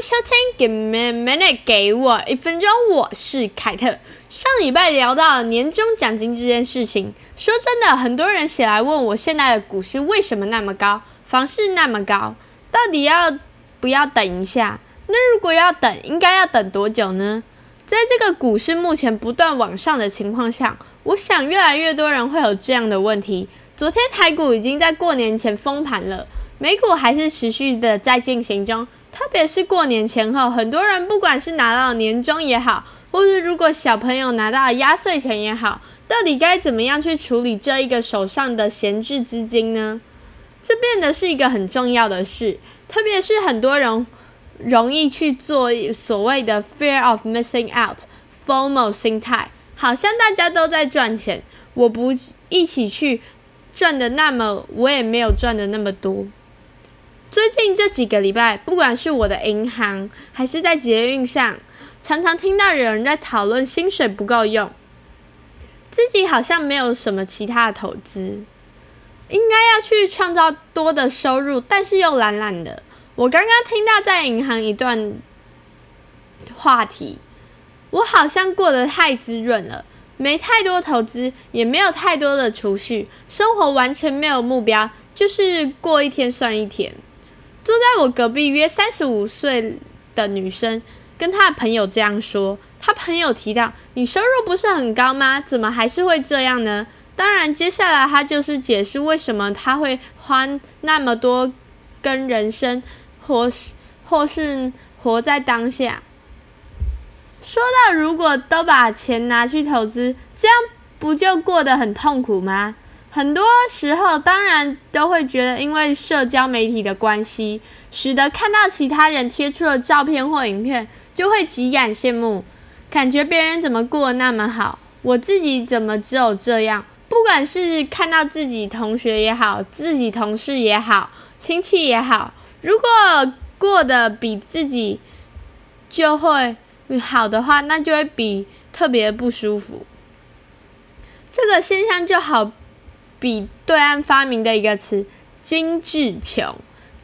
迎收听《Give me minute》，给我一分钟。我是凯特。上礼拜聊到年终奖金这件事情，说真的，很多人写来问我，现在的股市为什么那么高，房市那么高，到底要不要等一下？那如果要等，应该要等多久呢？在这个股市目前不断往上的情况下，我想越来越多人会有这样的问题。昨天台股已经在过年前封盘了。美股还是持续的在进行中，特别是过年前后，很多人不管是拿到年终也好，或是如果小朋友拿到压岁钱也好，到底该怎么样去处理这一个手上的闲置资金呢？这变得是一个很重要的事，特别是很多人容易去做所谓的 fear of missing out（FOMO） 心态，好像大家都在赚钱，我不一起去赚的那么，我也没有赚的那么多。最近这几个礼拜，不管是我的银行，还是在捷运上，常常听到有人在讨论薪水不够用，自己好像没有什么其他的投资，应该要去创造多的收入，但是又懒懒的。我刚刚听到在银行一段话题，我好像过得太滋润了，没太多投资，也没有太多的储蓄，生活完全没有目标，就是过一天算一天。坐在我隔壁约三十五岁的女生跟她的朋友这样说，她朋友提到：“你收入不是很高吗？怎么还是会这样呢？”当然，接下来她就是解释为什么她会花那么多跟人生或是或是活在当下。说到如果都把钱拿去投资，这样不就过得很痛苦吗？很多时候，当然都会觉得，因为社交媒体的关系，使得看到其他人贴出的照片或影片，就会极感羡慕，感觉别人怎么过得那么好，我自己怎么只有这样？不管是看到自己同学也好，自己同事也好，亲戚也好，如果过得比自己就会好的话，那就会比特别不舒服。这个现象就好。比对岸发明的一个词“精致穷”，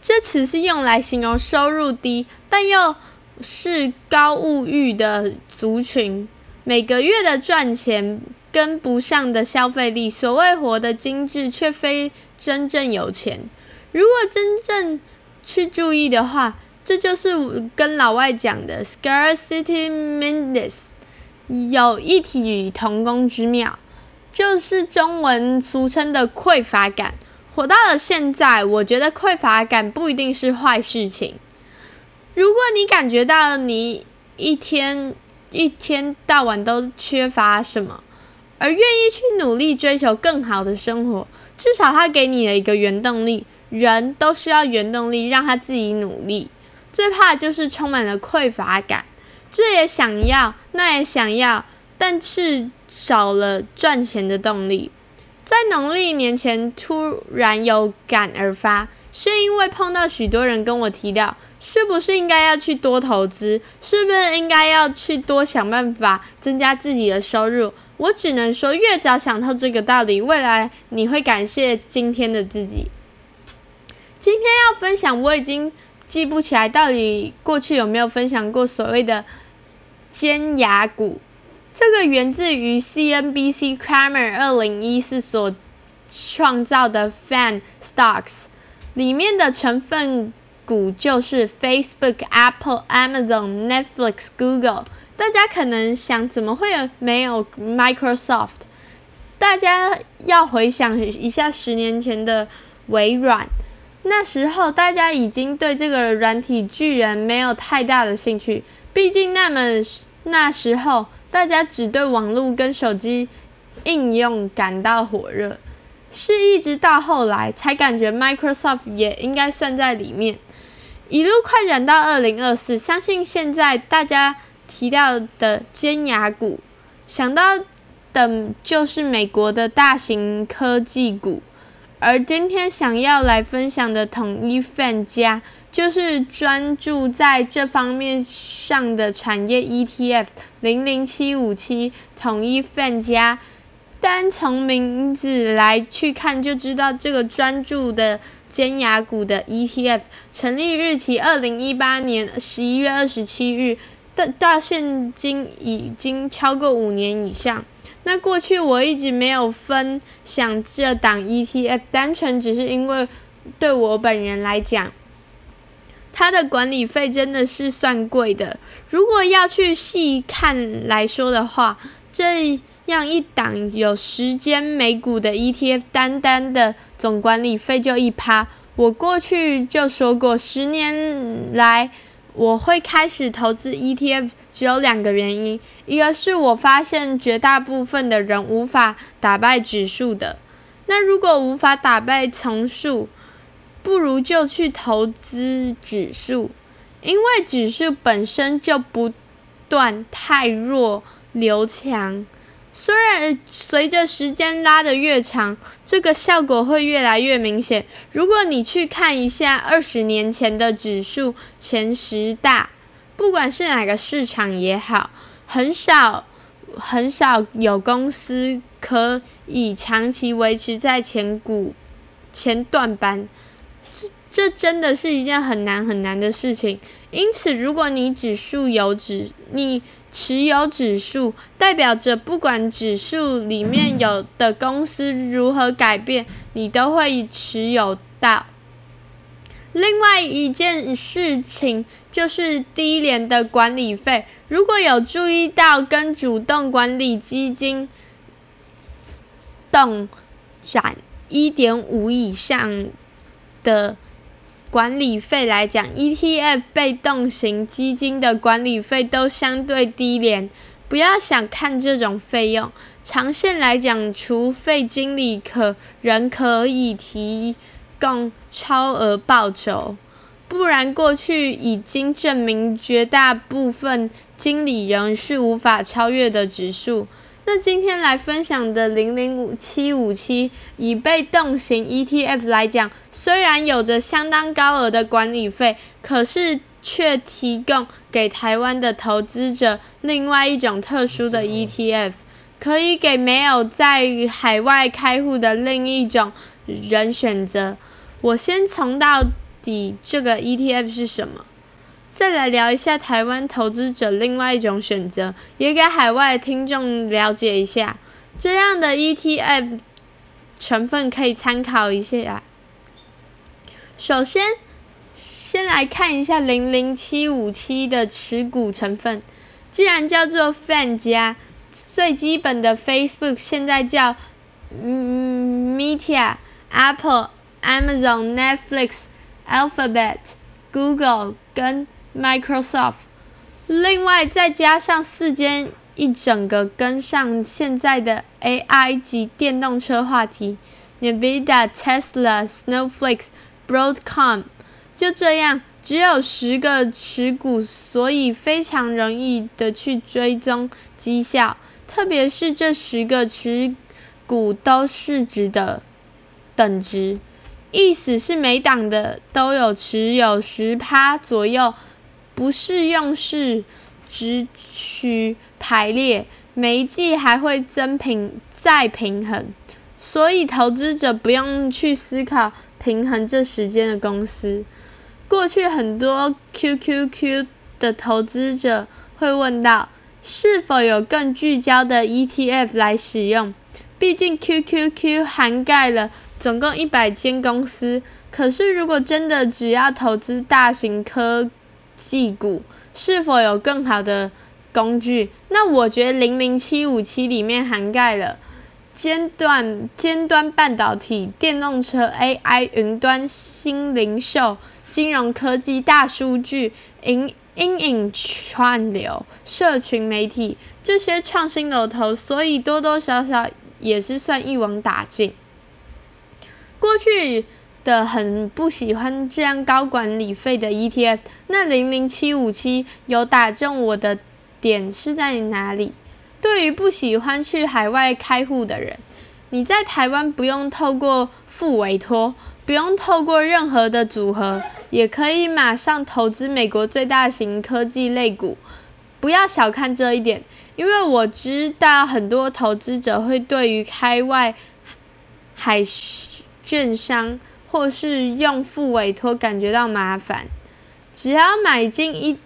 这词是用来形容收入低但又是高物欲的族群，每个月的赚钱跟不上的消费力。所谓活得精致，却非真正有钱。如果真正去注意的话，这就是跟老外讲的 “scarcity mindedness” 有异曲同工之妙。就是中文俗称的匮乏感。活到了现在，我觉得匮乏感不一定是坏事情。如果你感觉到你一天一天到晚都缺乏什么，而愿意去努力追求更好的生活，至少它给你了一个原动力。人都需要原动力，让他自己努力。最怕就是充满了匮乏感，这也想要，那也想要，但是。少了赚钱的动力，在农历年前突然有感而发，是因为碰到许多人跟我提到，是不是应该要去多投资，是不是应该要去多想办法增加自己的收入？我只能说，越早想透这个道理，未来你会感谢今天的自己。今天要分享，我已经记不起来到底过去有没有分享过所谓的尖牙股。这个源自于 CNBC Cramer 二零一四所创造的 Fan Stocks，里面的成分股就是 Facebook、Apple、Amazon、Netflix、Google。大家可能想，怎么会有没有 Microsoft？大家要回想一下十年前的微软，那时候大家已经对这个软体巨人没有太大的兴趣，毕竟那么那时候。大家只对网络跟手机应用感到火热，是一直到后来才感觉 Microsoft 也应该算在里面。一路快转到二零二四，相信现在大家提到的尖牙股，想到的就是美国的大型科技股。而今天想要来分享的统一饭家，就是专注在这方面上的产业 ETF 零零七五七统一范家，单从名字来去看就知道，这个专注的尖牙股的 ETF，成立日期二零一八年十一月二十七日，到到现今已经超过五年以上。那过去我一直没有分享这档 ETF，单纯只是因为对我本人来讲，它的管理费真的是算贵的。如果要去细看来说的话，这样一档有时间美股的 ETF，单单的总管理费就一趴。我过去就说过，十年来。我会开始投资 ETF，只有两个原因，一个是我发现绝大部分的人无法打败指数的，那如果无法打败丛数，不如就去投资指数，因为指数本身就不断太弱留强。虽然随着时间拉得越长，这个效果会越来越明显。如果你去看一下二十年前的指数前十大，不管是哪个市场也好，很少很少有公司可以长期维持在前股前段班，这真的是一件很难很难的事情。因此，如果你指数有指你。持有指数代表着，不管指数里面有的公司如何改变，你都会持有到。另外一件事情就是低廉的管理费。如果有注意到跟主动管理基金动展一点五以上的。管理费来讲，ETF 被动型基金的管理费都相对低廉。不要想看这种费用，长线来讲，除非经理可人可以提供超额报酬，不然过去已经证明绝大部分经理人是无法超越的指数。那今天来分享的零零五七五七，以被动型 ETF 来讲，虽然有着相当高额的管理费，可是却提供给台湾的投资者另外一种特殊的 ETF，可以给没有在海外开户的另一种人选择。我先从到底这个 ETF 是什么。再来聊一下台湾投资者另外一种选择，也给海外听众了解一下这样的 ETF 成分可以参考一下。首先，先来看一下零零七五七的持股成分，既然叫做 FAN 加，最基本的 Facebook 现在叫嗯 Meta、Apple、Amazon、Netflix、Alphabet、Google 跟 Microsoft，另外再加上四间一整个跟上现在的 AI 及电动车话题，NVIDIA、Tesla、Snowflake、Broadcom，就这样只有十个持股，所以非常容易的去追踪绩效，特别是这十个持股都市值的等值，意思是每档的都有持有十趴左右。不适用是只取排列，每一季还会增平再平衡，所以投资者不用去思考平衡这时间的公司。过去很多 QQQ 的投资者会问到，是否有更聚焦的 ETF 来使用？毕竟 QQQ 涵盖了总共一百间公司，可是如果真的只要投资大型科技股是否有更好的工具？那我觉得零零七五七里面涵盖了尖端、尖端半导体、电动车、AI、云端、新零售、金融科技、大数据、影阴影串流、社群媒体这些创新龙头，所以多多少少也是算一网打尽。过去。的很不喜欢这样高管理费的 ETF，那零零七五七有打中我的点是在哪里？对于不喜欢去海外开户的人，你在台湾不用透过付委托，不用透过任何的组合，也可以马上投资美国最大型科技类股。不要小看这一点，因为我知道很多投资者会对于开外海券商。或是用复委托感觉到麻烦。只要买进一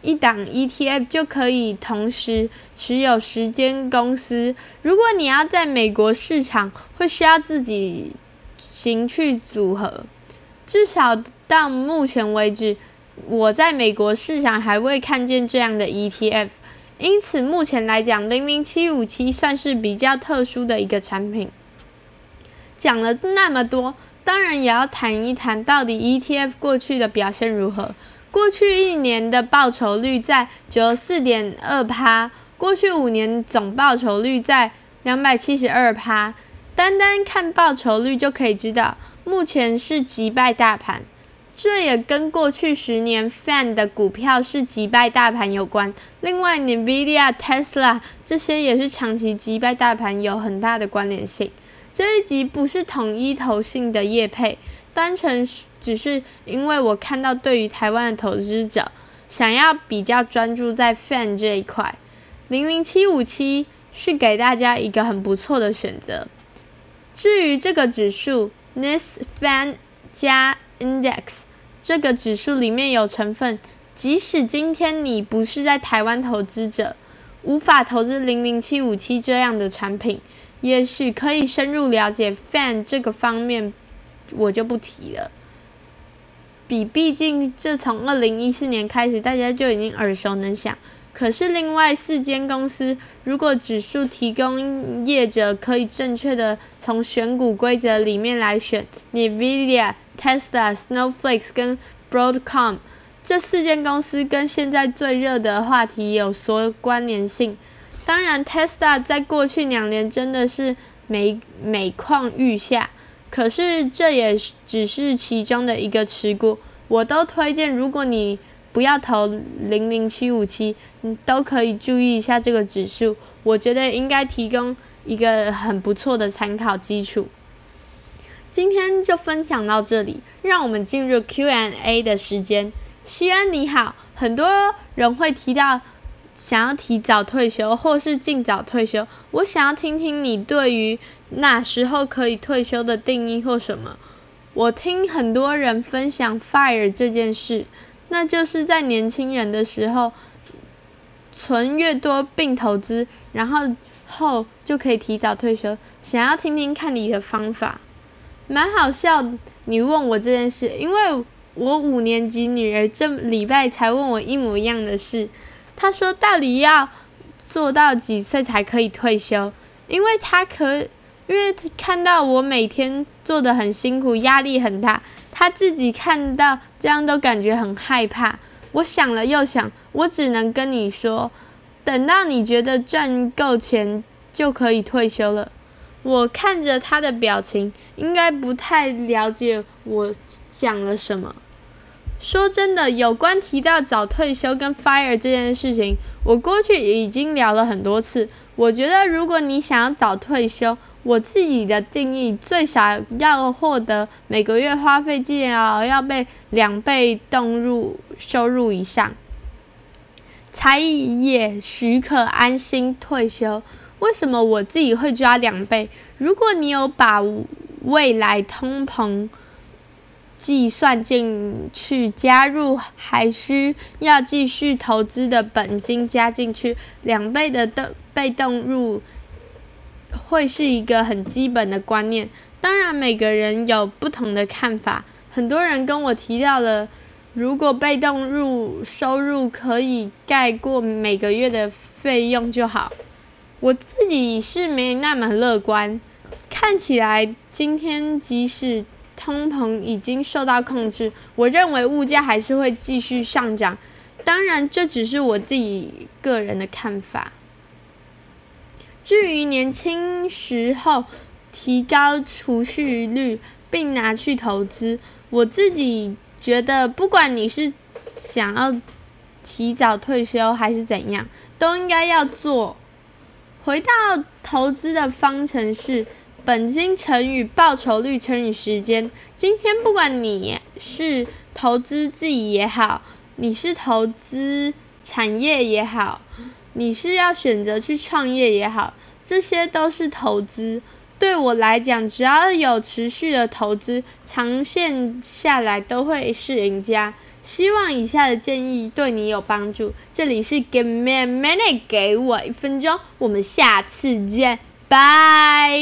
一档 ETF 就可以同时持有十间公司。如果你要在美国市场，会需要自己行去组合。至少到目前为止，我在美国市场还未看见这样的 ETF。因此，目前来讲，零零七五七算是比较特殊的一个产品。讲了那么多，当然也要谈一谈到底 ETF 过去的表现如何。过去一年的报酬率在九十四点二趴，过去五年总报酬率在两百七十二趴。单单看报酬率就可以知道，目前是击败大盘。这也跟过去十年 FAN 的股票是击败大盘有关。另外，NVIDIA、Tesla 这些也是长期击败大盘有很大的关联性。这一集不是统一投信的业配。单纯只是因为我看到，对于台湾的投资者想要比较专注在 FAN 这一块，零零七五七是给大家一个很不错的选择。至于这个指数 NIS FAN 加 Index 这个指数里面有成分，即使今天你不是在台湾投资者，无法投资零零七五七这样的产品，也许可以深入了解 FAN 这个方面。我就不提了，比毕竟这从二零一四年开始，大家就已经耳熟能详。可是另外四间公司，如果指数提供业者可以正确的从选股规则里面来选，NVIDIA、Tesla、Snowflake 跟 Broadcom 这四间公司跟现在最热的话题有所关联性。当然，Tesla 在过去两年真的是每每况愈下。可是这也只是其中的一个持股，我都推荐，如果你不要投零零七五七，你都可以注意一下这个指数，我觉得应该提供一个很不错的参考基础。今天就分享到这里，让我们进入 Q&A 的时间。西安你好，很多人会提到。想要提早退休或是尽早退休，我想要听听你对于哪时候可以退休的定义或什么。我听很多人分享 FIRE 这件事，那就是在年轻人的时候存越多并投资，然后后就可以提早退休。想要听听看你的方法，蛮好笑。你问我这件事，因为我五年级女儿这礼拜才问我一模一样的事。他说：“到底要做到几岁才可以退休？因为他可，因为看到我每天做的很辛苦，压力很大，他自己看到这样都感觉很害怕。我想了又想，我只能跟你说，等到你觉得赚够钱就可以退休了。”我看着他的表情，应该不太了解我讲了什么。说真的，有关提到早退休跟 FIRE 这件事情，我过去已经聊了很多次。我觉得，如果你想要早退休，我自己的定义最少要获得每个月花费至少要被两倍动入收入以上，才也许可安心退休。为什么我自己会抓两倍？如果你有把未来通膨计算进去，加入还需要继续投资的本金加进去，两倍的动被动入会是一个很基本的观念。当然，每个人有不同的看法。很多人跟我提到了，如果被动入收入可以盖过每个月的费用就好。我自己是没那么乐观。看起来今天即使。通膨已经受到控制，我认为物价还是会继续上涨。当然，这只是我自己个人的看法。至于年轻时候提高储蓄率并拿去投资，我自己觉得，不管你是想要提早退休还是怎样，都应该要做。回到投资的方程式。本金乘以报酬率乘以时间。今天不管你是投资自己也好，你是投资产业也好，你是要选择去创业也好，这些都是投资。对我来讲，只要有持续的投资，长线下来都会是赢家。希望以下的建议对你有帮助。这里是 Give me a minute，给我一分钟，我们下次见，拜。